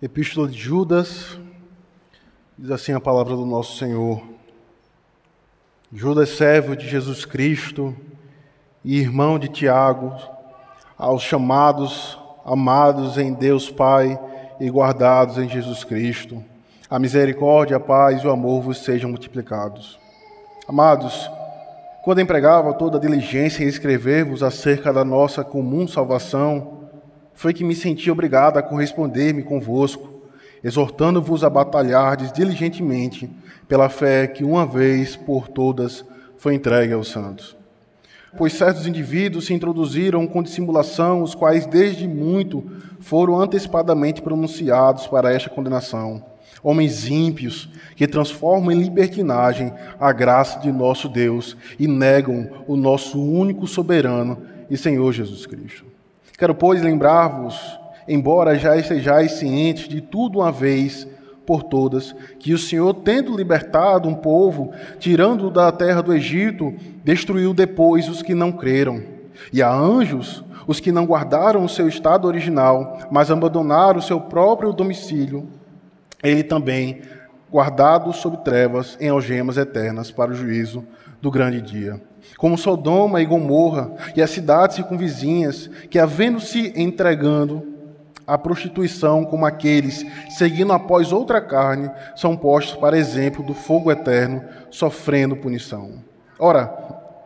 Epístola de Judas, diz assim a palavra do nosso Senhor. Judas, servo de Jesus Cristo e irmão de Tiago, aos chamados, amados em Deus Pai e guardados em Jesus Cristo, a misericórdia, a paz e o amor vos sejam multiplicados. Amados, quando empregava toda a diligência em escrever-vos acerca da nossa comum salvação, foi que me senti obrigado a corresponder-me convosco, exortando-vos a batalhardes diligentemente pela fé que uma vez por todas foi entregue aos santos. Pois certos indivíduos se introduziram com dissimulação, os quais desde muito foram antecipadamente pronunciados para esta condenação. Homens ímpios que transformam em libertinagem a graça de nosso Deus e negam o nosso único soberano e Senhor Jesus Cristo. Quero, pois, lembrar-vos, embora já estejais cientes de tudo uma vez por todas, que o Senhor, tendo libertado um povo, tirando-o da terra do Egito, destruiu depois os que não creram. E a anjos, os que não guardaram o seu estado original, mas abandonaram o seu próprio domicílio, ele também, guardado sob trevas, em algemas eternas para o juízo do grande dia como Sodoma e Gomorra e as cidades circunvizinhas, que, havendo-se entregando à prostituição como aqueles, seguindo após outra carne, são postos para exemplo do fogo eterno, sofrendo punição. Ora,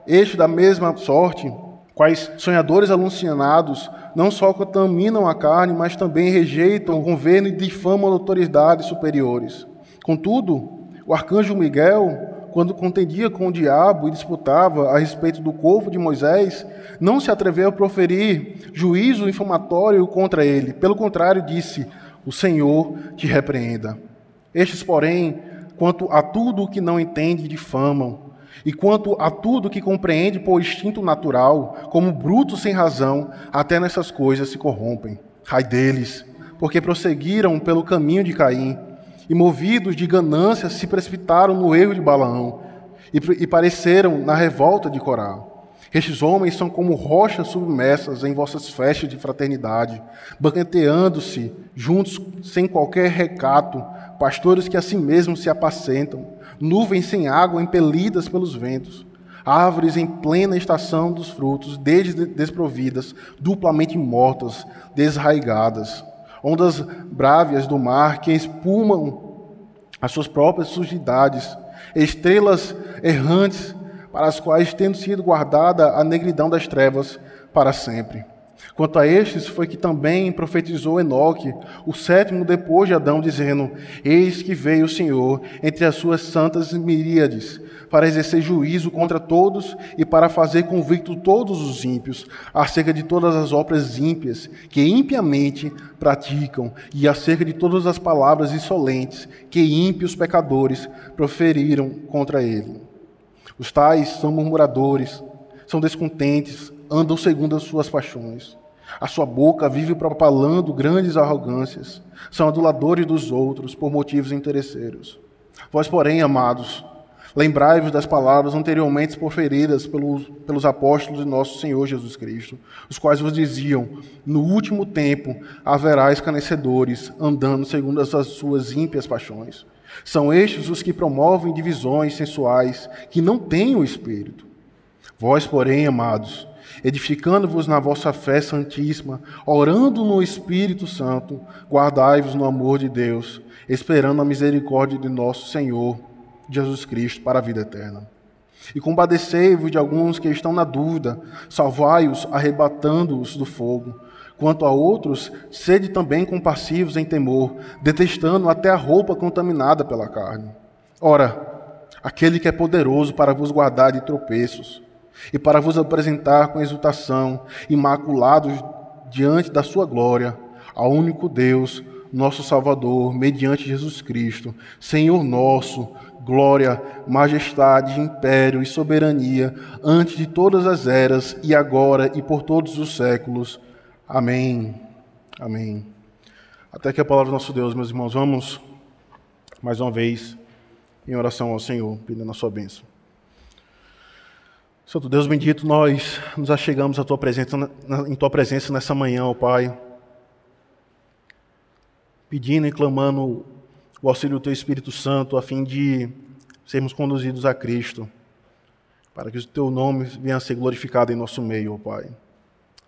este da mesma sorte, quais sonhadores alucinados, não só contaminam a carne, mas também rejeitam o governo e difamam autoridades superiores. Contudo, o arcanjo Miguel, quando contendia com o diabo e disputava a respeito do corpo de Moisés, não se atreveu a proferir juízo infamatório contra ele. Pelo contrário, disse: O Senhor te repreenda. Estes, porém, quanto a tudo o que não entende, difamam. E quanto a tudo que compreende por instinto natural, como bruto sem razão, até nessas coisas se corrompem. Ai deles, porque prosseguiram pelo caminho de Caim e, movidos de ganância, se precipitaram no erro de Balaão e, e pareceram na revolta de Corá. Estes homens são como rochas submersas em vossas festas de fraternidade, banqueteando-se juntos sem qualquer recato, pastores que a si mesmos se apacentam, nuvens sem água impelidas pelos ventos, árvores em plena estação dos frutos, desde desprovidas, duplamente mortas, desraigadas ondas brávias do mar que espumam as suas próprias sujidades, estrelas errantes para as quais tendo sido guardada a negridão das trevas para sempre. Quanto a estes, foi que também profetizou Enoque, o sétimo depois de Adão, dizendo: Eis que veio o Senhor entre as suas santas miríades, para exercer juízo contra todos e para fazer convicto todos os ímpios acerca de todas as obras ímpias que impiamente praticam e acerca de todas as palavras insolentes que ímpios pecadores proferiram contra ele. Os tais são murmuradores, são descontentes, andam segundo as suas paixões. A sua boca vive propalando grandes arrogâncias. São aduladores dos outros por motivos interesseiros. Vós, porém, amados, lembrai-vos das palavras anteriormente proferidas pelos, pelos apóstolos de nosso Senhor Jesus Cristo, os quais vos diziam: No último tempo haverá escarnecedores, andando segundo as suas ímpias paixões. São estes os que promovem divisões sensuais, que não têm o Espírito. Vós, porém, amados, edificando-vos na vossa fé santíssima, orando no Espírito Santo, guardai-vos no amor de Deus, esperando a misericórdia de nosso Senhor Jesus Cristo para a vida eterna. E compadecei-vos de alguns que estão na dúvida, salvai-os, arrebatando-os do fogo. Quanto a outros, sede também compassivos em temor, detestando até a roupa contaminada pela carne. Ora, aquele que é poderoso para vos guardar de tropeços, e para vos apresentar com exultação, imaculados diante da sua glória, ao único Deus, nosso Salvador, mediante Jesus Cristo, Senhor nosso, glória, majestade, império e soberania, antes de todas as eras, e agora e por todos os séculos. Amém. Amém. Até que a palavra do nosso Deus, meus irmãos, vamos mais uma vez em oração ao Senhor, pedindo a sua bênção. Santo Deus bendito, nós nos achegamos à tua presença, em tua presença nessa manhã, ó Pai. pedindo e clamando o auxílio do Teu Espírito Santo a fim de sermos conduzidos a Cristo, para que o Teu nome venha a ser glorificado em nosso meio, ó Pai.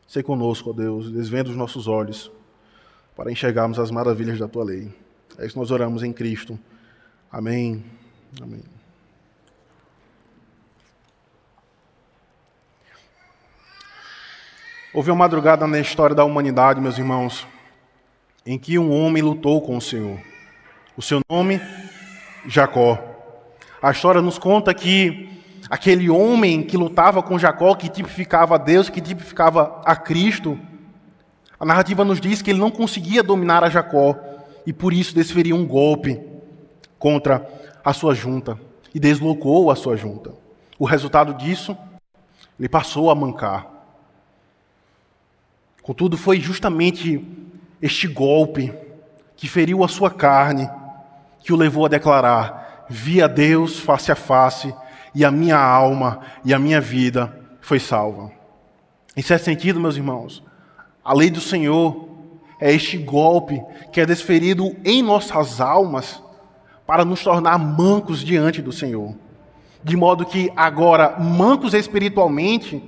Ser conosco, ó Deus, desvendo os nossos olhos para enxergarmos as maravilhas da Tua lei. É isso que nós oramos em Cristo. Amém. Amém. Houve uma madrugada na história da humanidade, meus irmãos, em que um homem lutou com o Senhor. O seu nome, Jacó. A história nos conta que aquele homem que lutava com Jacó, que tipificava a Deus, que tipificava a Cristo, a narrativa nos diz que ele não conseguia dominar a Jacó e por isso desferiu um golpe contra a sua junta e deslocou a sua junta. O resultado disso, ele passou a mancar. Contudo, foi justamente este golpe que feriu a sua carne que o levou a declarar: Vi a Deus face a face e a minha alma e a minha vida foi salva. Em certo sentido, meus irmãos, a lei do Senhor é este golpe que é desferido em nossas almas para nos tornar mancos diante do Senhor. De modo que agora, mancos espiritualmente,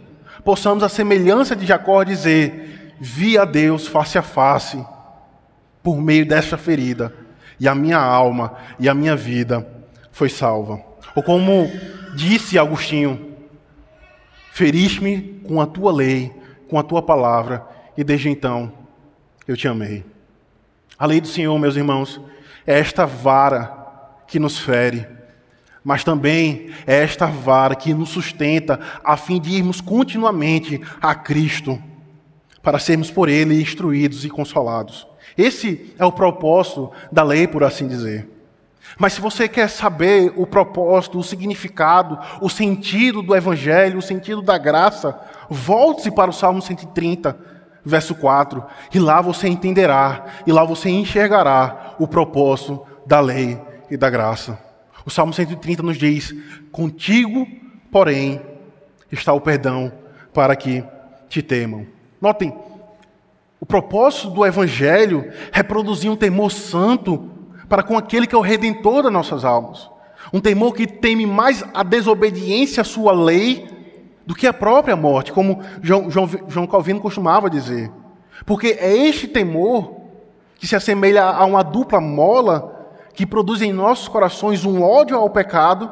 possamos, a semelhança de Jacó, dizer: Vi a Deus face a face por meio desta ferida, e a minha alma e a minha vida foi salva. Ou como disse Agostinho: Feriste-me com a tua lei, com a tua palavra, e desde então eu te amei. A lei do Senhor, meus irmãos, é esta vara que nos fere, mas também é esta vara que nos sustenta a fim de irmos continuamente a Cristo, para sermos por Ele instruídos e consolados. Esse é o propósito da lei, por assim dizer. Mas se você quer saber o propósito, o significado, o sentido do Evangelho, o sentido da graça, volte-se para o Salmo 130, verso 4, e lá você entenderá, e lá você enxergará o propósito da lei e da graça. O Salmo 130 nos diz: Contigo, porém, está o perdão para que te temam. Notem, o propósito do Evangelho é produzir um temor santo para com aquele que é o redentor das nossas almas. Um temor que teme mais a desobediência à sua lei do que a própria morte, como João, João, João Calvino costumava dizer. Porque é este temor que se assemelha a uma dupla mola que produz em nossos corações um ódio ao pecado,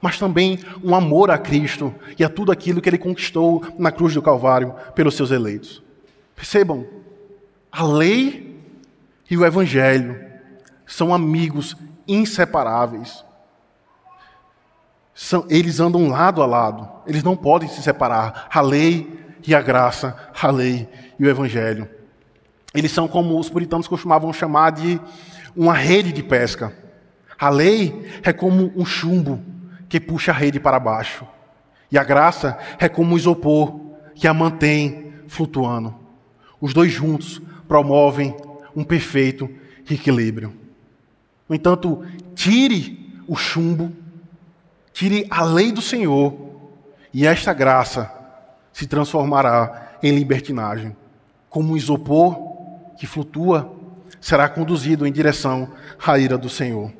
mas também um amor a Cristo e a tudo aquilo que ele conquistou na cruz do Calvário pelos seus eleitos. Percebam, a lei e o evangelho são amigos inseparáveis são, eles andam lado a lado, eles não podem se separar. A lei e a graça, a lei e o evangelho. Eles são como os puritanos costumavam chamar de uma rede de pesca. A lei é como um chumbo que puxa a rede para baixo. E a graça é como um isopor que a mantém flutuando. Os dois juntos promovem um perfeito equilíbrio. No entanto, tire o chumbo Tire a lei do Senhor e esta graça se transformará em libertinagem. Como um isopor que flutua, será conduzido em direção à ira do Senhor.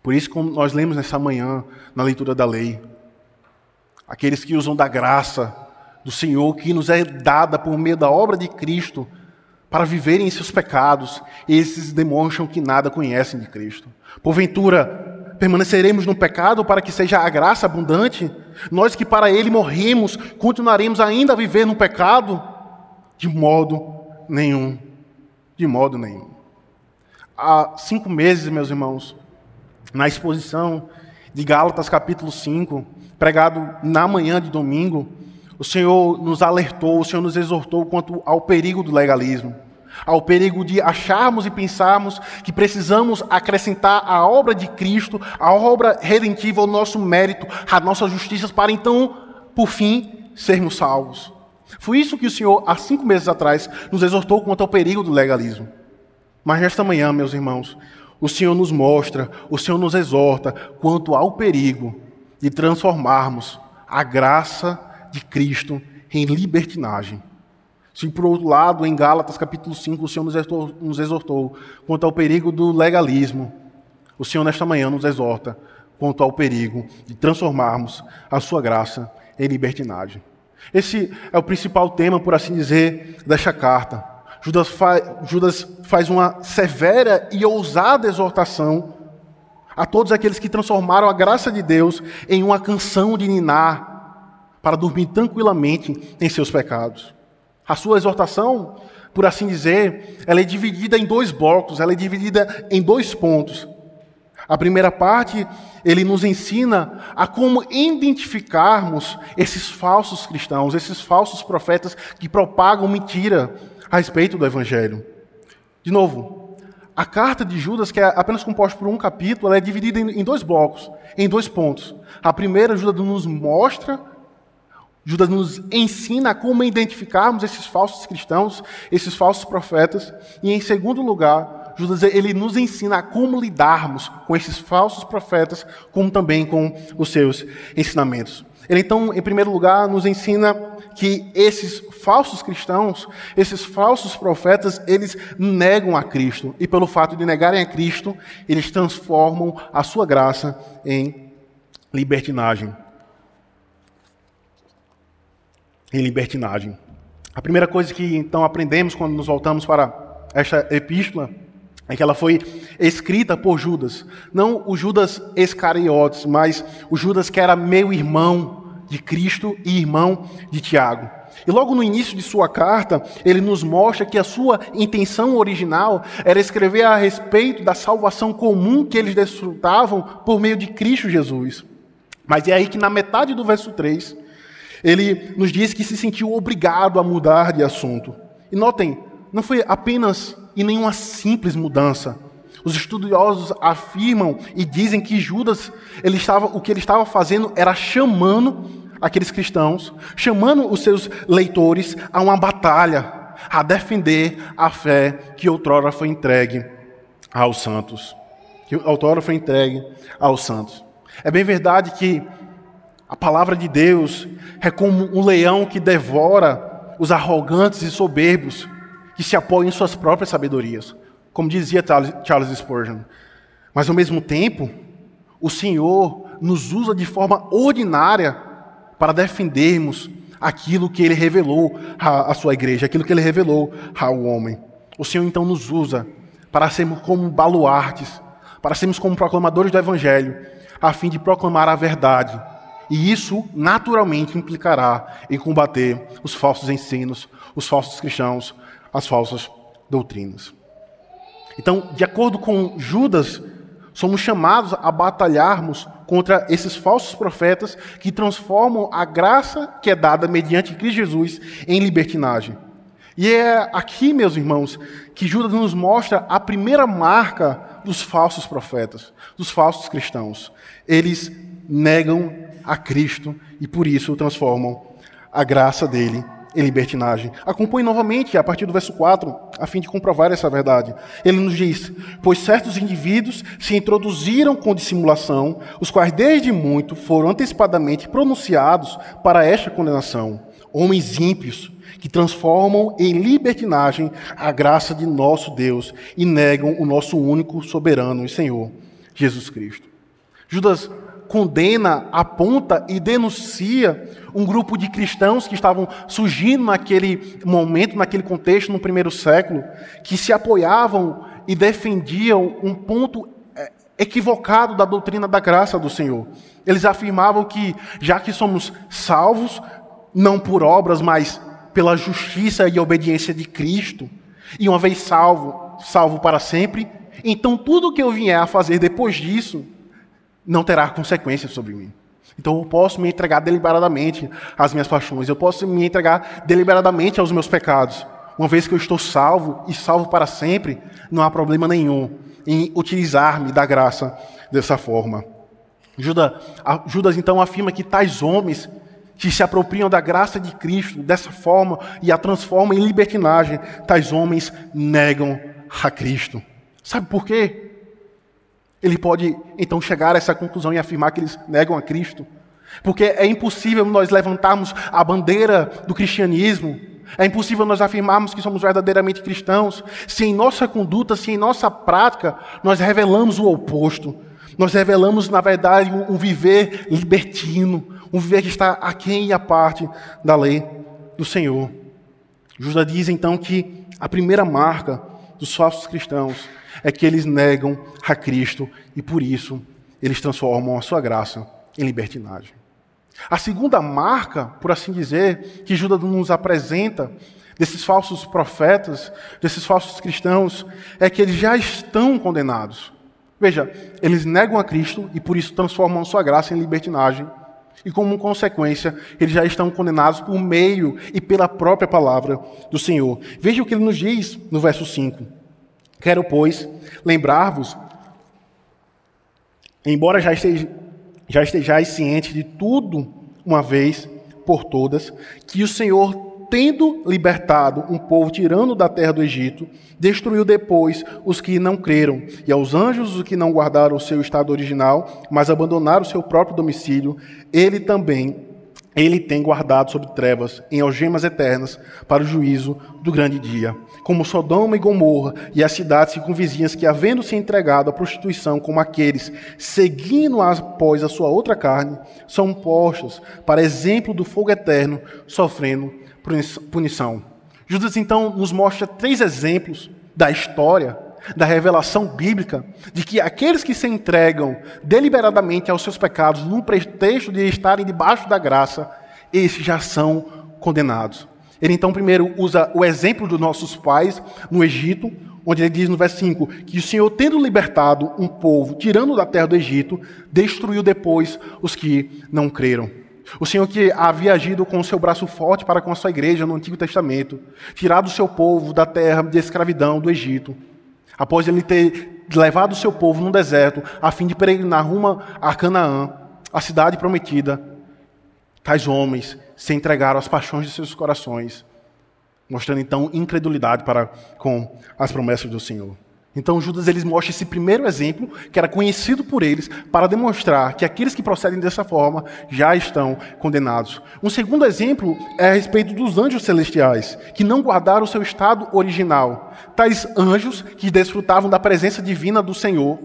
Por isso, como nós lemos nessa manhã, na leitura da lei, aqueles que usam da graça do Senhor que nos é dada por meio da obra de Cristo para viverem em seus pecados, esses demonstram que nada conhecem de Cristo. Porventura, permaneceremos no pecado para que seja a graça abundante? Nós que para ele morrimos, continuaremos ainda a viver no pecado? De modo nenhum. De modo nenhum. Há cinco meses, meus irmãos, na exposição de Gálatas capítulo 5, pregado na manhã de domingo, o Senhor nos alertou, o Senhor nos exortou quanto ao perigo do legalismo ao perigo de acharmos e pensarmos que precisamos acrescentar a obra de Cristo, a obra redentiva, o nosso mérito, a nossa justiça, para então, por fim, sermos salvos. Foi isso que o Senhor, há cinco meses atrás, nos exortou quanto ao perigo do legalismo. Mas nesta manhã, meus irmãos, o Senhor nos mostra, o Senhor nos exorta quanto ao perigo de transformarmos a graça de Cristo em libertinagem Se por outro lado, em Gálatas capítulo 5, o Senhor nos exortou, nos exortou quanto ao perigo do legalismo, o Senhor nesta manhã nos exorta quanto ao perigo de transformarmos a sua graça em libertinagem. Esse é o principal tema, por assim dizer, desta carta. Judas, fa Judas faz uma severa e ousada exortação a todos aqueles que transformaram a graça de Deus em uma canção de ninar para dormir tranquilamente em seus pecados. A sua exortação, por assim dizer, ela é dividida em dois blocos, ela é dividida em dois pontos. A primeira parte, ele nos ensina a como identificarmos esses falsos cristãos, esses falsos profetas que propagam mentira a respeito do evangelho. De novo, a carta de Judas, que é apenas composta por um capítulo, é dividida em dois blocos, em dois pontos. A primeira, Judas nos mostra, Judas nos ensina como identificarmos esses falsos cristãos, esses falsos profetas. E em segundo lugar, Judas ele nos ensina como lidarmos com esses falsos profetas, como também com os seus ensinamentos. Ele então, em primeiro lugar, nos ensina que esses falsos cristãos, esses falsos profetas, eles negam a Cristo. E pelo fato de negarem a Cristo, eles transformam a sua graça em libertinagem. Em libertinagem. A primeira coisa que então aprendemos quando nos voltamos para esta epístola é que ela foi escrita por Judas. Não o Judas Iscariotes, mas o Judas que era meu irmão de Cristo e irmão de Tiago. E logo no início de sua carta, ele nos mostra que a sua intenção original era escrever a respeito da salvação comum que eles desfrutavam por meio de Cristo Jesus. Mas é aí que na metade do verso 3, ele nos diz que se sentiu obrigado a mudar de assunto. E notem, não foi apenas e nenhuma simples mudança. Os estudiosos afirmam e dizem que Judas, ele estava, o que ele estava fazendo era chamando aqueles cristãos, chamando os seus leitores a uma batalha, a defender a fé que outrora foi entregue aos santos. Que outrora foi entregue aos santos. É bem verdade que a palavra de Deus é como um leão que devora os arrogantes e soberbos que se apoiam em suas próprias sabedorias, como dizia Charles Spurgeon. Mas ao mesmo tempo, o Senhor nos usa de forma ordinária para defendermos aquilo que ele revelou à, sua igreja, aquilo que ele revelou ao homem. O Senhor então nos usa para sermos como baluartes, para sermos como proclamadores do Evangelho, a fim de proclamar a verdade. E isso naturalmente implicará em combater os falsos ensinos, os falsos cristãos, as falsas doutrinas. Então, de acordo com Judas, somos chamados a batalharmos contra esses falsos profetas que transformam a graça que é dada mediante Cristo Jesus em libertinagem. E é aqui, meus irmãos, que Judas nos mostra a primeira marca dos falsos profetas, dos falsos cristãos. Eles negam a Cristo e por isso transformam a graça dele em libertinagem. Acompanhe novamente a partir do verso 4, a fim de comprovar essa verdade. Ele nos diz: Pois certos indivíduos se introduziram com dissimulação, os quais desde muito foram antecipadamente pronunciados para esta condenação. Homens ímpios que transformam em libertinagem a graça de nosso Deus e negam o nosso único soberano e Senhor, Jesus Cristo. Judas condena, aponta e denuncia um grupo de cristãos que estavam surgindo naquele momento, naquele contexto, no primeiro século, que se apoiavam e defendiam um ponto é, equivocado da doutrina da graça do Senhor. Eles afirmavam que, já que somos salvos, não por obras, mas pela justiça e obediência de Cristo, e uma vez salvo, salvo para sempre, então tudo que eu vier a fazer depois disso não terá consequências sobre mim. Então eu posso me entregar deliberadamente às minhas paixões, eu posso me entregar deliberadamente aos meus pecados. Uma vez que eu estou salvo e salvo para sempre, não há problema nenhum em utilizar-me da graça dessa forma. Judas, Judas então afirma que tais homens que se apropriam da graça de Cristo dessa forma e a transformam em libertinagem, tais homens negam a Cristo. Sabe por quê? Ele pode então chegar a essa conclusão e afirmar que eles negam a Cristo. Porque é impossível nós levantarmos a bandeira do cristianismo, É impossível nós afirmarmos que somos verdadeiramente cristãos se em nossa conduta, se em nossa prática, nós revelamos o oposto. Nós revelamos, na verdade, um viver libertino, um viver que está aquém e a parte da lei do Senhor. Judas diz então que a primeira marca dos falsos cristãos é que eles negam a Cristo e por isso eles transformam a sua graça em libertinagem. A segunda marca, por assim dizer, que Judas nos apresenta desses falsos profetas, desses falsos cristãos, é que eles já estão condenados. Veja, eles negam a Cristo e por isso transformam a sua graça em libertinagem. E como consequência, eles já estão condenados por meio e pela própria palavra do Senhor. Veja o que ele nos diz no verso 5. Quero, pois, lembrar-vos, embora já, esteja, já estejais cientes de tudo uma vez por todas, que o Senhor tendo libertado um povo tirando da terra do Egito, destruiu depois os que não creram, e aos anjos os que não guardaram o seu estado original, mas abandonaram o seu próprio domicílio, ele também ele tem guardado sob trevas, em algemas eternas, para o juízo do grande dia. Como Sodoma e Gomorra e as cidades circunvizinhas que, havendo se entregado à prostituição, como aqueles, seguindo após a sua outra carne, são postos para exemplo do fogo eterno, sofrendo punição. Judas então nos mostra três exemplos da história, da revelação bíblica, de que aqueles que se entregam deliberadamente aos seus pecados, num pretexto de estarem debaixo da graça, esses já são condenados. Ele então primeiro usa o exemplo dos nossos pais no Egito, onde ele diz no verso 5 que o Senhor, tendo libertado um povo, tirando da terra do Egito, destruiu depois os que não creram. O Senhor que havia agido com o seu braço forte para com a sua igreja no Antigo Testamento, tirado o seu povo da terra de escravidão do Egito, após ele ter levado o seu povo no deserto a fim de peregrinar rumo a Canaã, a cidade prometida, tais homens se entregaram às paixões de seus corações, mostrando então incredulidade para com as promessas do Senhor. Então Judas eles mostra esse primeiro exemplo, que era conhecido por eles, para demonstrar que aqueles que procedem dessa forma já estão condenados. Um segundo exemplo é a respeito dos anjos celestiais, que não guardaram o seu estado original. Tais anjos que desfrutavam da presença divina do Senhor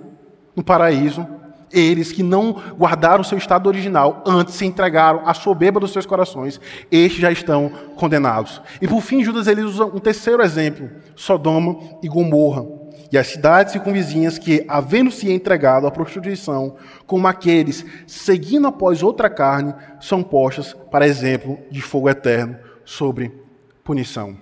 no paraíso, eles que não guardaram o seu estado original, antes se entregaram à soberba dos seus corações, estes já estão condenados. E por fim, Judas ele usa um terceiro exemplo, Sodoma e Gomorra e as cidades circunvizinhas que, havendo-se entregado à prostituição, como aqueles seguindo após outra carne, são postas para exemplo de fogo eterno sobre punição.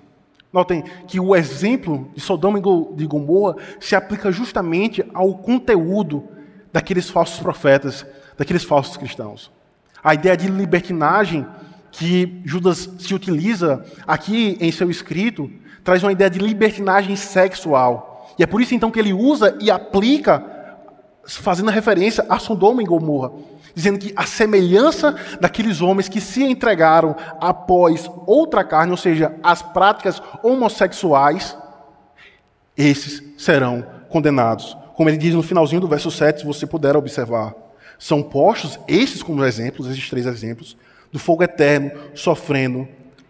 Notem que o exemplo de Sodoma e de Gomorra se aplica justamente ao conteúdo daqueles falsos profetas, daqueles falsos cristãos. A ideia de libertinagem que Judas se utiliza aqui em seu escrito traz uma ideia de libertinagem sexual e é por isso então que ele usa e aplica, fazendo referência a Sodoma e Gomorra, dizendo que a semelhança daqueles homens que se entregaram após outra carne, ou seja, as práticas homossexuais, esses serão condenados. Como ele diz no finalzinho do verso 7, se você puder observar. São postos, esses como exemplos, esses três exemplos, do fogo eterno, sofrendo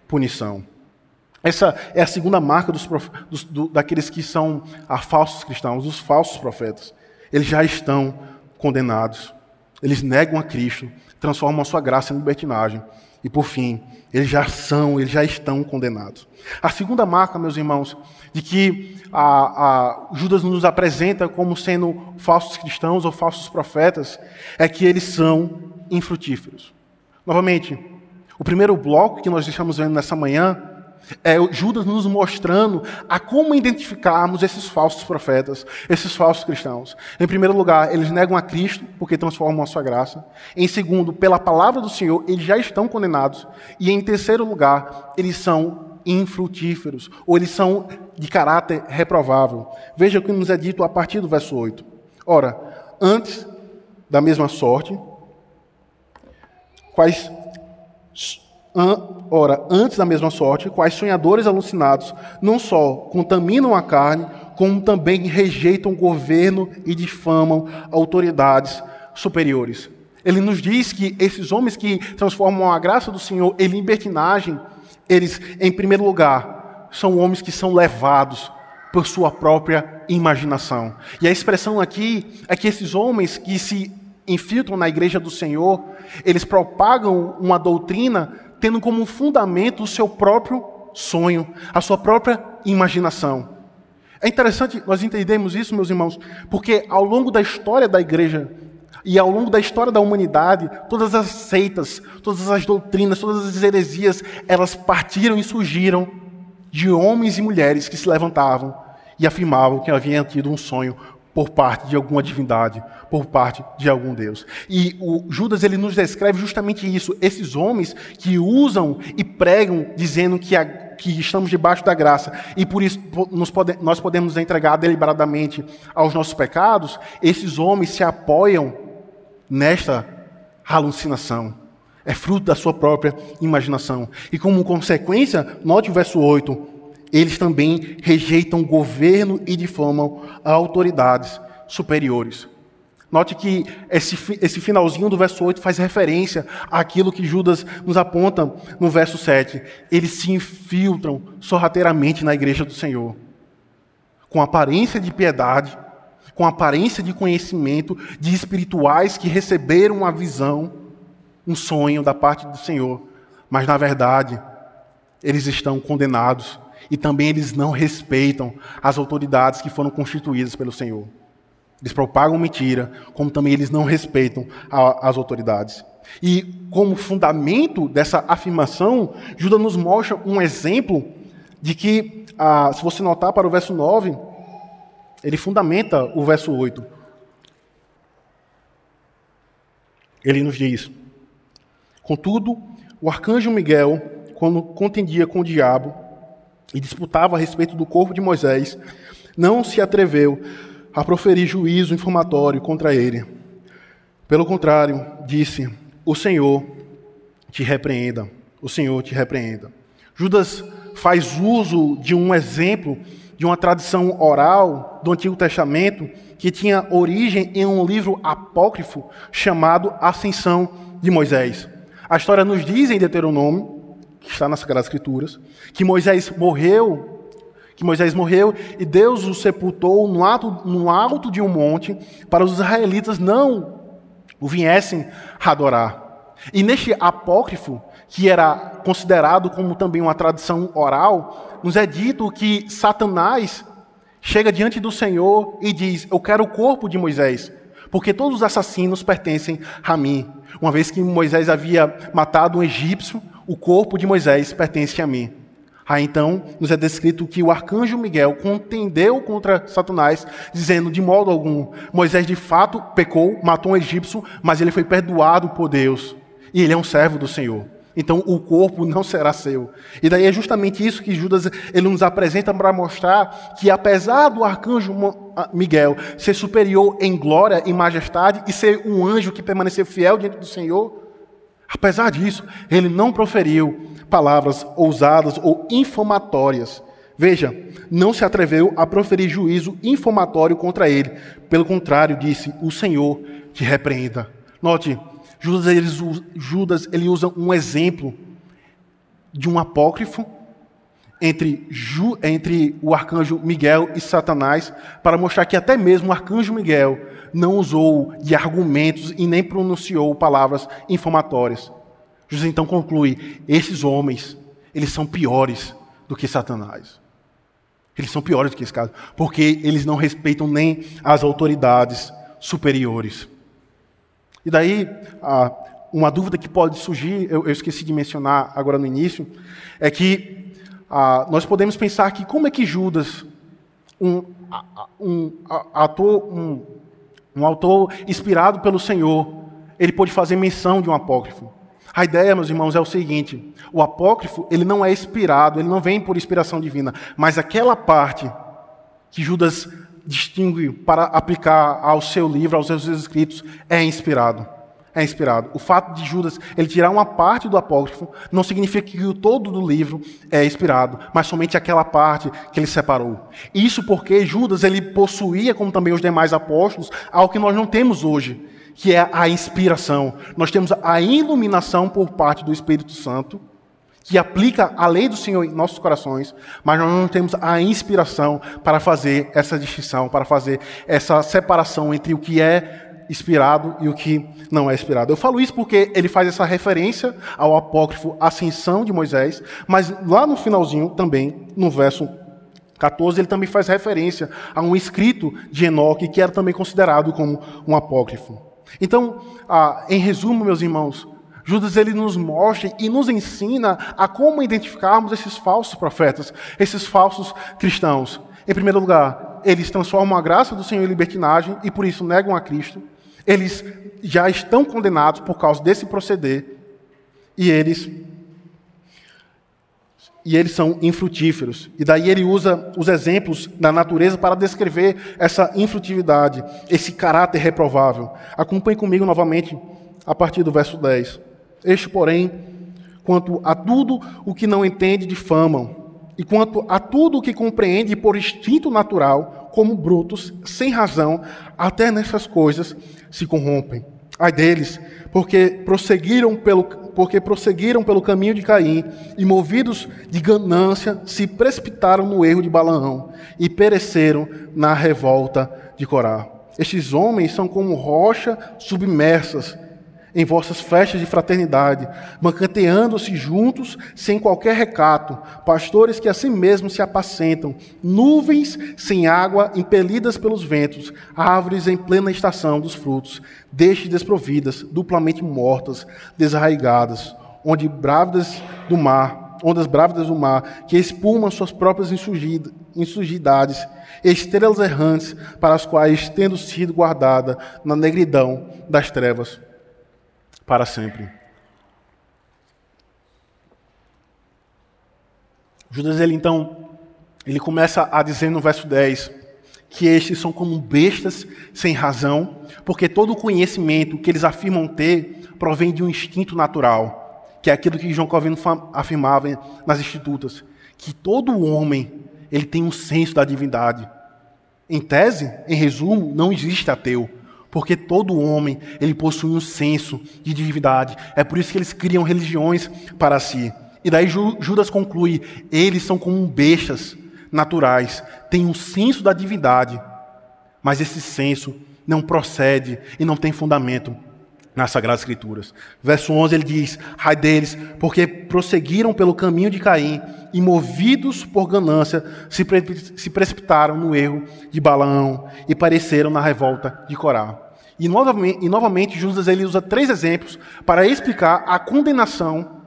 punição. Essa é a segunda marca dos, dos, do, daqueles que são a falsos cristãos, os falsos profetas. Eles já estão condenados. Eles negam a Cristo, transformam a sua graça em libertinagem. E por fim, eles já são, eles já estão condenados. A segunda marca, meus irmãos, de que a, a Judas nos apresenta como sendo falsos cristãos ou falsos profetas, é que eles são infrutíferos. Novamente, o primeiro bloco que nós estamos vendo nessa manhã é Judas nos mostrando a como identificarmos esses falsos profetas, esses falsos cristãos. Em primeiro lugar, eles negam a Cristo porque transformam a sua graça. Em segundo, pela palavra do Senhor, eles já estão condenados. E em terceiro lugar, eles são infrutíferos, ou eles são de caráter reprovável. Veja o que nos é dito a partir do verso 8. Ora, antes da mesma sorte, quais Ora, antes da mesma sorte, quais sonhadores alucinados não só contaminam a carne, como também rejeitam o governo e difamam autoridades superiores. Ele nos diz que esses homens que transformam a graça do Senhor em libertinagem, eles, em primeiro lugar, são homens que são levados por sua própria imaginação. E a expressão aqui é que esses homens que se infiltram na igreja do Senhor, eles propagam uma doutrina tendo como fundamento o seu próprio sonho, a sua própria imaginação. É interessante nós entendemos isso, meus irmãos, porque ao longo da história da igreja e ao longo da história da humanidade, todas as seitas, todas as doutrinas, todas as heresias, elas partiram e surgiram de homens e mulheres que se levantavam e afirmavam que haviam tido um sonho por parte de alguma divindade, por parte de algum Deus. E o Judas ele nos descreve justamente isso, esses homens que usam e pregam dizendo que, a, que estamos debaixo da graça e por isso pode, nós podemos entregar deliberadamente aos nossos pecados, esses homens se apoiam nesta alucinação. É fruto da sua própria imaginação. E como consequência, note o verso 8, eles também rejeitam o governo e difamam autoridades superiores. Note que esse, esse finalzinho do verso 8 faz referência àquilo que Judas nos aponta no verso 7. Eles se infiltram sorrateiramente na igreja do Senhor, com aparência de piedade, com aparência de conhecimento, de espirituais que receberam uma visão, um sonho da parte do Senhor, mas na verdade, eles estão condenados e também eles não respeitam as autoridades que foram constituídas pelo Senhor. Eles propagam mentira, como também eles não respeitam a, as autoridades. E como fundamento dessa afirmação, Judas nos mostra um exemplo de que, ah, se você notar para o verso 9, ele fundamenta o verso 8. Ele nos diz: Contudo, o arcanjo Miguel, quando contendia com o diabo, e disputava a respeito do corpo de Moisés, não se atreveu a proferir juízo informatório contra ele. Pelo contrário, disse: O Senhor te repreenda, o Senhor te repreenda. Judas faz uso de um exemplo de uma tradição oral do Antigo Testamento que tinha origem em um livro apócrifo chamado Ascensão de Moisés. A história nos diz em Deuteronômio que está nas Sagradas Escrituras, que Moisés morreu, que Moisés morreu e Deus o sepultou no alto, no alto de um monte para os israelitas não o viessem adorar. E neste apócrifo, que era considerado como também uma tradição oral, nos é dito que Satanás chega diante do Senhor e diz: Eu quero o corpo de Moisés, porque todos os assassinos pertencem a mim. Uma vez que Moisés havia matado um egípcio, o corpo de Moisés pertence a mim. Aí então nos é descrito que o arcanjo Miguel contendeu contra Satanás, dizendo de modo algum: Moisés de fato pecou, matou um egípcio, mas ele foi perdoado por Deus e ele é um servo do Senhor. Então o corpo não será seu. E daí é justamente isso que Judas ele nos apresenta para mostrar que apesar do arcanjo ah, Miguel ser superior em glória e majestade e ser um anjo que permaneceu fiel diante do Senhor, Apesar disso, ele não proferiu palavras ousadas ou infamatórias. Veja, não se atreveu a proferir juízo infamatório contra ele. Pelo contrário, disse: O Senhor te repreenda. Note, Judas ele, Judas, ele usa um exemplo de um apócrifo entre, entre o arcanjo Miguel e Satanás para mostrar que até mesmo o arcanjo Miguel não usou de argumentos e nem pronunciou palavras infamatórias. Jesus então conclui: esses homens, eles são piores do que Satanás. Eles são piores do que esse caso, porque eles não respeitam nem as autoridades superiores. E daí, uma dúvida que pode surgir, eu, esqueci de mencionar agora no início, é que nós podemos pensar que como é que Judas, um, um ator, um um autor inspirado pelo Senhor, ele pôde fazer menção de um apócrifo. A ideia, meus irmãos, é o seguinte: o apócrifo ele não é inspirado, ele não vem por inspiração divina, mas aquela parte que Judas distingue para aplicar ao seu livro, aos seus escritos, é inspirado é inspirado. O fato de Judas ele tirar uma parte do apócrifo não significa que o todo do livro é inspirado, mas somente aquela parte que ele separou. Isso porque Judas ele possuía, como também os demais apóstolos, algo que nós não temos hoje, que é a inspiração. Nós temos a iluminação por parte do Espírito Santo que aplica a lei do Senhor em nossos corações, mas nós não temos a inspiração para fazer essa distinção, para fazer essa separação entre o que é inspirado e o que não é inspirado. Eu falo isso porque ele faz essa referência ao apócrifo Ascensão de Moisés, mas lá no finalzinho também, no verso 14, ele também faz referência a um escrito de Enoque que era também considerado como um apócrifo. Então, ah, em resumo, meus irmãos, Judas ele nos mostra e nos ensina a como identificarmos esses falsos profetas, esses falsos cristãos. Em primeiro lugar, eles transformam a graça do Senhor em libertinagem e por isso negam a Cristo. Eles já estão condenados por causa desse proceder e eles e eles são infrutíferos. E daí ele usa os exemplos da natureza para descrever essa infrutividade, esse caráter reprovável. Acompanhe comigo novamente a partir do verso 10. Este, porém, quanto a tudo o que não entende, difamam, e quanto a tudo o que compreende por instinto natural, como brutos, sem razão, até nessas coisas se corrompem. Ai deles, porque prosseguiram pelo, porque prosseguiram pelo caminho de Caim e, movidos de ganância, se precipitaram no erro de Balaão e pereceram na revolta de Corá. Estes homens são como rocha submersas em vossas festas de fraternidade, mancanteando-se juntos sem qualquer recato, pastores que assim mesmo se apacentam, nuvens sem água impelidas pelos ventos, árvores em plena estação dos frutos, deixe desprovidas, duplamente mortas, desarraigadas, onde brávidas do mar, ondas brávidas do mar, que espumam suas próprias insugidades, estrelas errantes, para as quais, tendo sido guardada na negridão das trevas, para sempre. Judas, ele então, ele começa a dizer no verso 10 que estes são como bestas sem razão, porque todo o conhecimento que eles afirmam ter provém de um instinto natural, que é aquilo que João Calvino afirmava nas Institutas, que todo homem ele tem um senso da divindade. Em tese, em resumo, não existe ateu. Porque todo homem, ele possui um senso de divindade. É por isso que eles criam religiões para si. E daí Judas conclui: eles são como bestas naturais, têm um senso da divindade, mas esse senso não procede e não tem fundamento nas Sagradas Escrituras. Verso 11 ele diz: Ai deles, porque prosseguiram pelo caminho de Caim e, movidos por ganância, se, pre se precipitaram no erro de Balaão e pareceram na revolta de Corá. E novamente, e novamente Judas ele usa três exemplos para explicar a condenação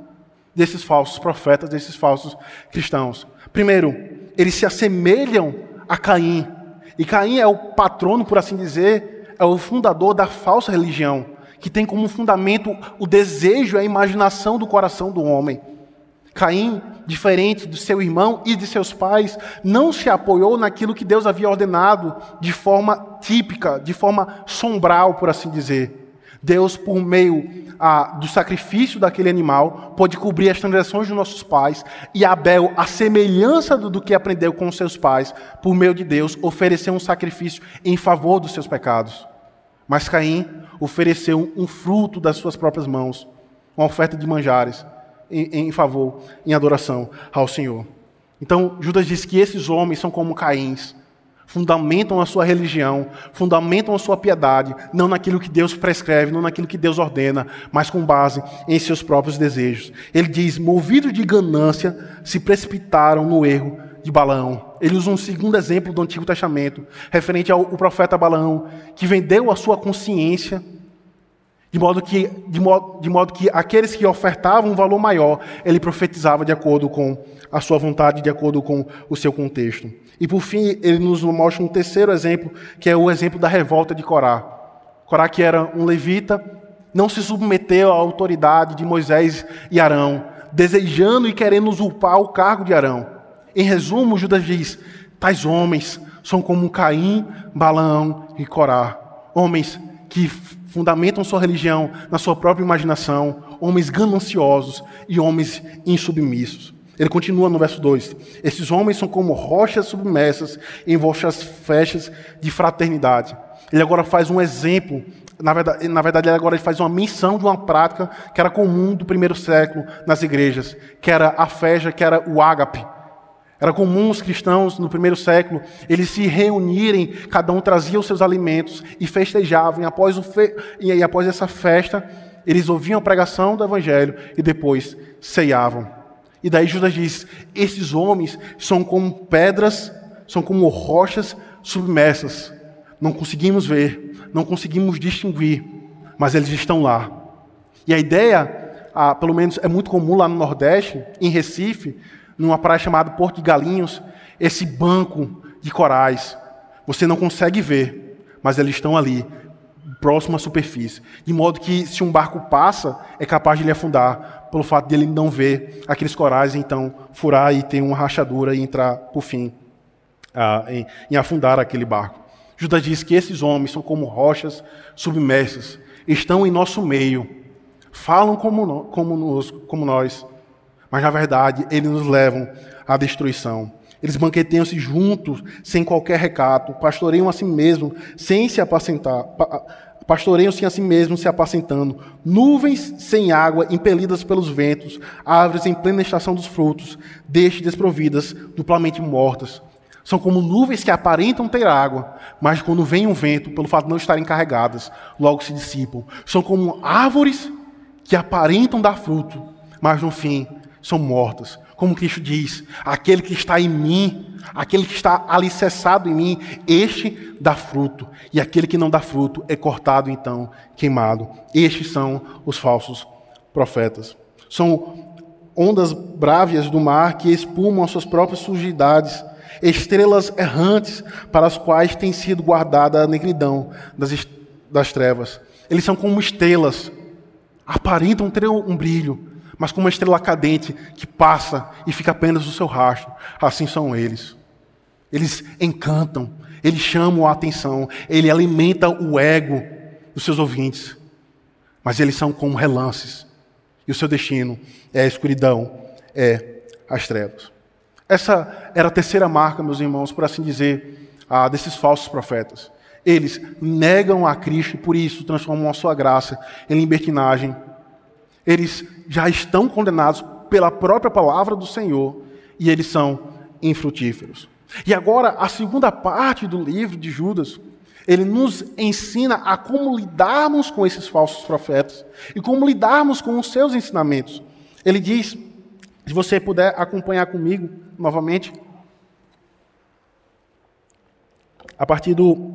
desses falsos profetas, desses falsos cristãos. Primeiro, eles se assemelham a Caim. E Caim é o patrono, por assim dizer, é o fundador da falsa religião que tem como fundamento o desejo e a imaginação do coração do homem. Caim, diferente do seu irmão e de seus pais, não se apoiou naquilo que Deus havia ordenado de forma típica, de forma sombral, por assim dizer. Deus, por meio do sacrifício daquele animal, pôde cobrir as transgressões dos nossos pais, e Abel, a semelhança do, do que aprendeu com seus pais, por meio de Deus, ofereceu um sacrifício em favor dos seus pecados. Mas Caim ofereceu um fruto das suas próprias mãos, uma oferta de manjares em, em favor, em adoração ao Senhor. Então, Judas diz que esses homens são como Caíns, fundamentam a sua religião, fundamentam a sua piedade, não naquilo que Deus prescreve, não naquilo que Deus ordena, mas com base em seus próprios desejos. Ele diz: movidos de ganância, se precipitaram no erro de Balaão. Ele usa um segundo exemplo do Antigo Testamento, referente ao profeta Balaão, que vendeu a sua consciência, de modo, que, de, modo, de modo que aqueles que ofertavam um valor maior, ele profetizava de acordo com a sua vontade, de acordo com o seu contexto. E por fim, ele nos mostra um terceiro exemplo, que é o exemplo da revolta de Corá. Corá, que era um levita, não se submeteu à autoridade de Moisés e Arão, desejando e querendo usurpar o cargo de Arão. Em resumo, Judas diz: tais homens são como Caim, Balaão e Corá. Homens que fundamentam sua religião na sua própria imaginação, homens gananciosos e homens insubmissos. Ele continua no verso 2: Esses homens são como rochas submersas em vossas festas de fraternidade. Ele agora faz um exemplo na verdade, na verdade, agora ele faz uma menção de uma prática que era comum do primeiro século nas igrejas, que era a festa, que era o ágape. Era comum os cristãos no primeiro século eles se reunirem, cada um trazia os seus alimentos e festejavam. E após, fe... e após essa festa, eles ouviam a pregação do evangelho e depois ceiavam. E daí Judas diz: esses homens são como pedras, são como rochas submersas. Não conseguimos ver, não conseguimos distinguir, mas eles estão lá. E a ideia, ah, pelo menos é muito comum lá no Nordeste, em Recife, numa praia chamada Porto de Galinhos, esse banco de corais. Você não consegue ver, mas eles estão ali, próximo à superfície. De modo que, se um barco passa, é capaz de ele afundar, pelo fato de ele não ver aqueles corais, então furar e ter uma rachadura e entrar, por fim, em, em afundar aquele barco. Judas diz que esses homens são como rochas submersas, estão em nosso meio, falam como, no, como, nos, como nós, mas na verdade eles nos levam à destruição. Eles banqueteiam-se juntos, sem qualquer recato, pastoreiam a si mesmos, sem se apacentar, pastoreiam-se a si se apacentando. Nuvens sem água, impelidas pelos ventos, árvores em plena estação dos frutos, deixe desprovidas, duplamente mortas. São como nuvens que aparentam ter água, mas quando vem um vento, pelo fato de não estarem carregadas, logo se dissipam. São como árvores que aparentam dar fruto, mas no fim são mortas. Como Cristo diz: aquele que está em mim, aquele que está alicerçado em mim, este dá fruto. E aquele que não dá fruto é cortado, então, queimado. Estes são os falsos profetas. São ondas brávias do mar que espumam as suas próprias sujidades, estrelas errantes para as quais tem sido guardada a negridão das, das trevas. Eles são como estrelas, aparentam ter um brilho, mas como uma estrela cadente que passa e fica apenas no seu rastro. Assim são eles. Eles encantam, eles chamam a atenção, ele alimenta o ego dos seus ouvintes. Mas eles são como relances. E o seu destino é a escuridão, é as trevas. Essa era a terceira marca, meus irmãos, por assim dizer, desses falsos profetas. Eles negam a Cristo e por isso transformam a sua graça em libertinagem eles já estão condenados pela própria palavra do Senhor e eles são infrutíferos. E agora, a segunda parte do livro de Judas, ele nos ensina a como lidarmos com esses falsos profetas e como lidarmos com os seus ensinamentos. Ele diz, se você puder acompanhar comigo novamente, a partir do,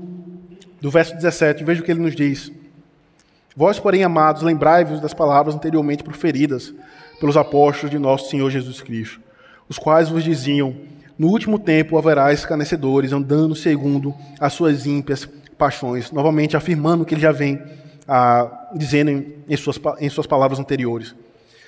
do verso 17, veja o que ele nos diz. Vós, porém, amados, lembrai-vos das palavras anteriormente proferidas pelos apóstolos de nosso Senhor Jesus Cristo, os quais vos diziam: No último tempo haverá escarnecedores andando segundo as suas ímpias paixões, novamente afirmando que ele já vem ah, dizendo em, em, suas, em suas palavras anteriores.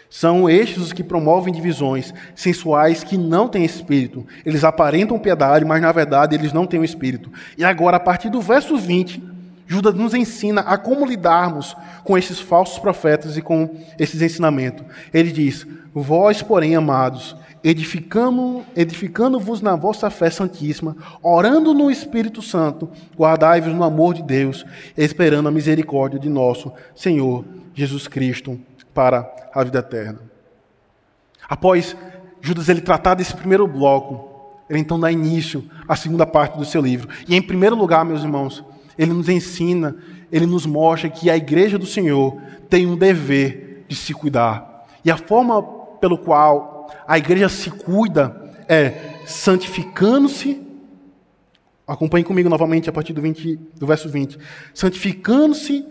São estes os que promovem divisões sensuais que não têm espírito. Eles aparentam piedade, mas na verdade eles não têm o espírito. E agora, a partir do verso 20, Judas nos ensina a como lidarmos com esses falsos profetas e com esses ensinamentos. Ele diz: Vós, porém, amados, edificando-vos edificando na vossa fé santíssima, orando no Espírito Santo, guardai-vos no amor de Deus, esperando a misericórdia de nosso Senhor Jesus Cristo para a vida eterna. Após Judas ele tratar desse primeiro bloco, ele então dá início à segunda parte do seu livro. E em primeiro lugar, meus irmãos, ele nos ensina, ele nos mostra que a igreja do Senhor tem um dever de se cuidar. E a forma pelo qual a igreja se cuida é santificando-se. Acompanhe comigo novamente a partir do, 20, do verso 20. Santificando-se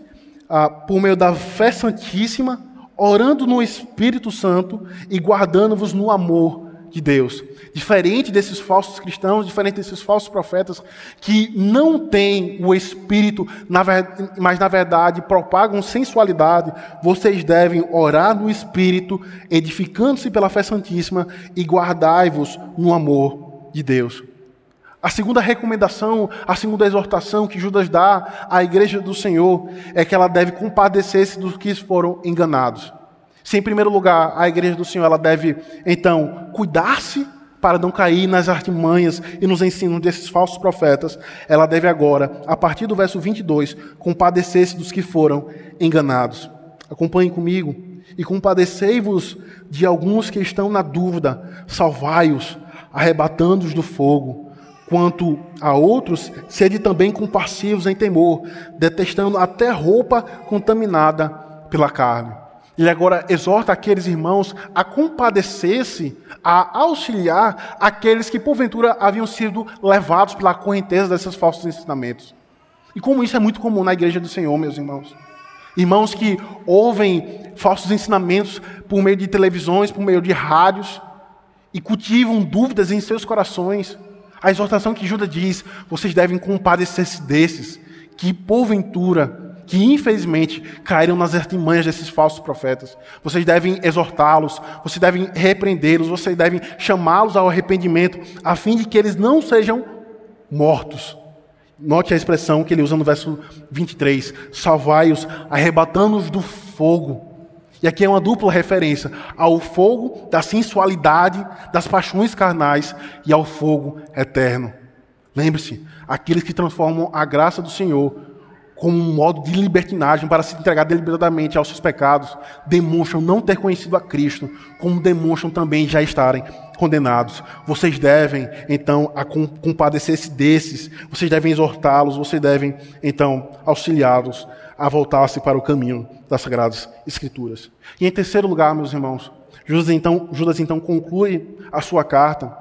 ah, por meio da fé santíssima, orando no Espírito Santo e guardando-vos no amor de Deus. Diferente desses falsos cristãos, diferente desses falsos profetas que não têm o Espírito, mas na verdade propagam sensualidade, vocês devem orar no Espírito, edificando-se pela fé santíssima e guardai-vos no amor de Deus. A segunda recomendação, a segunda exortação que Judas dá à igreja do Senhor é que ela deve compadecer-se dos que foram enganados. Se, em primeiro lugar, a igreja do Senhor ela deve, então, cuidar-se para não cair nas artimanhas e nos ensinos desses falsos profetas, ela deve agora, a partir do verso 22, compadecer-se dos que foram enganados. Acompanhem comigo. E compadecei-vos de alguns que estão na dúvida, salvai-os, arrebatando-os do fogo. Quanto a outros, sede também compassivos em temor, detestando até roupa contaminada pela carne. Ele agora exorta aqueles irmãos a compadecer-se, a auxiliar aqueles que porventura haviam sido levados pela correnteza desses falsos ensinamentos. E como isso é muito comum na igreja do Senhor, meus irmãos. Irmãos que ouvem falsos ensinamentos por meio de televisões, por meio de rádios, e cultivam dúvidas em seus corações. A exortação que Judas diz: vocês devem compadecer-se desses, que porventura, que infelizmente caíram nas artimanhas desses falsos profetas. Vocês devem exortá-los, vocês devem repreendê-los, vocês devem chamá-los ao arrependimento, a fim de que eles não sejam mortos Note a expressão que ele usa no verso 23: salvai-os, arrebatando-os do fogo. E aqui é uma dupla referência ao fogo da sensualidade, das paixões carnais e ao fogo eterno. Lembre-se, aqueles que transformam a graça do Senhor como um modo de libertinagem para se entregar deliberadamente aos seus pecados, demonstram não ter conhecido a Cristo, como demonstram também já estarem condenados. Vocês devem, então, compadecer-se desses, vocês devem exortá-los, vocês devem, então, auxiliá-los a voltar-se para o caminho das Sagradas Escrituras. E em terceiro lugar, meus irmãos, Judas então, Judas então conclui a sua carta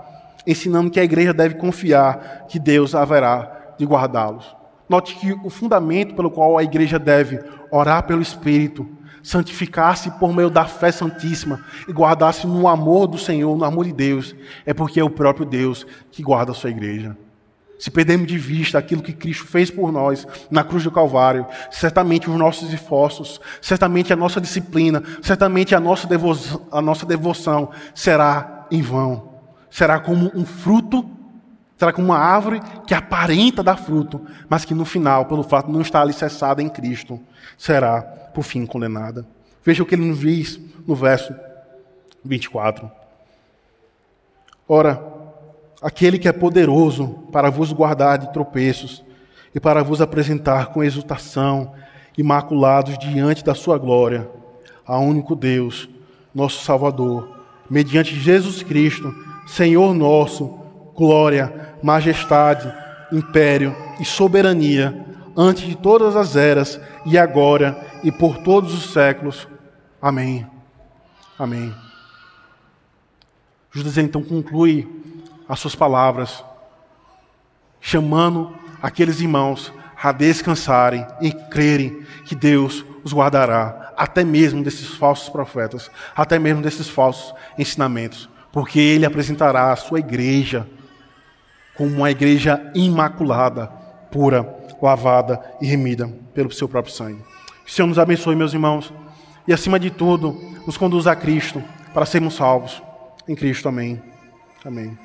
ensinando que a igreja deve confiar que Deus haverá de guardá-los. Note que o fundamento pelo qual a igreja deve orar pelo Espírito, santificar-se por meio da fé santíssima e guardar-se no amor do Senhor, no amor de Deus, é porque é o próprio Deus que guarda a sua igreja. Se perdermos de vista aquilo que Cristo fez por nós na cruz do Calvário, certamente os nossos esforços, certamente a nossa disciplina, certamente a nossa devoção, a nossa devoção será em vão. Será como um fruto Será como uma árvore que aparenta dar fruto, mas que no final, pelo fato de não estar alicerçada em Cristo, será, por fim, condenada. Veja o que ele nos diz no verso 24. Ora, aquele que é poderoso para vos guardar de tropeços e para vos apresentar com exultação, imaculados diante da sua glória, a único Deus, nosso Salvador, mediante Jesus Cristo, Senhor nosso, glória, majestade, império e soberania antes de todas as eras e agora e por todos os séculos. Amém. Amém. Judas então conclui as suas palavras, chamando aqueles irmãos a descansarem e crerem que Deus os guardará, até mesmo desses falsos profetas, até mesmo desses falsos ensinamentos, porque Ele apresentará a sua igreja como uma igreja imaculada, pura, lavada e remida pelo seu próprio sangue. Que o Senhor nos abençoe, meus irmãos, e acima de tudo, nos conduza a Cristo para sermos salvos. Em Cristo, amém. Amém.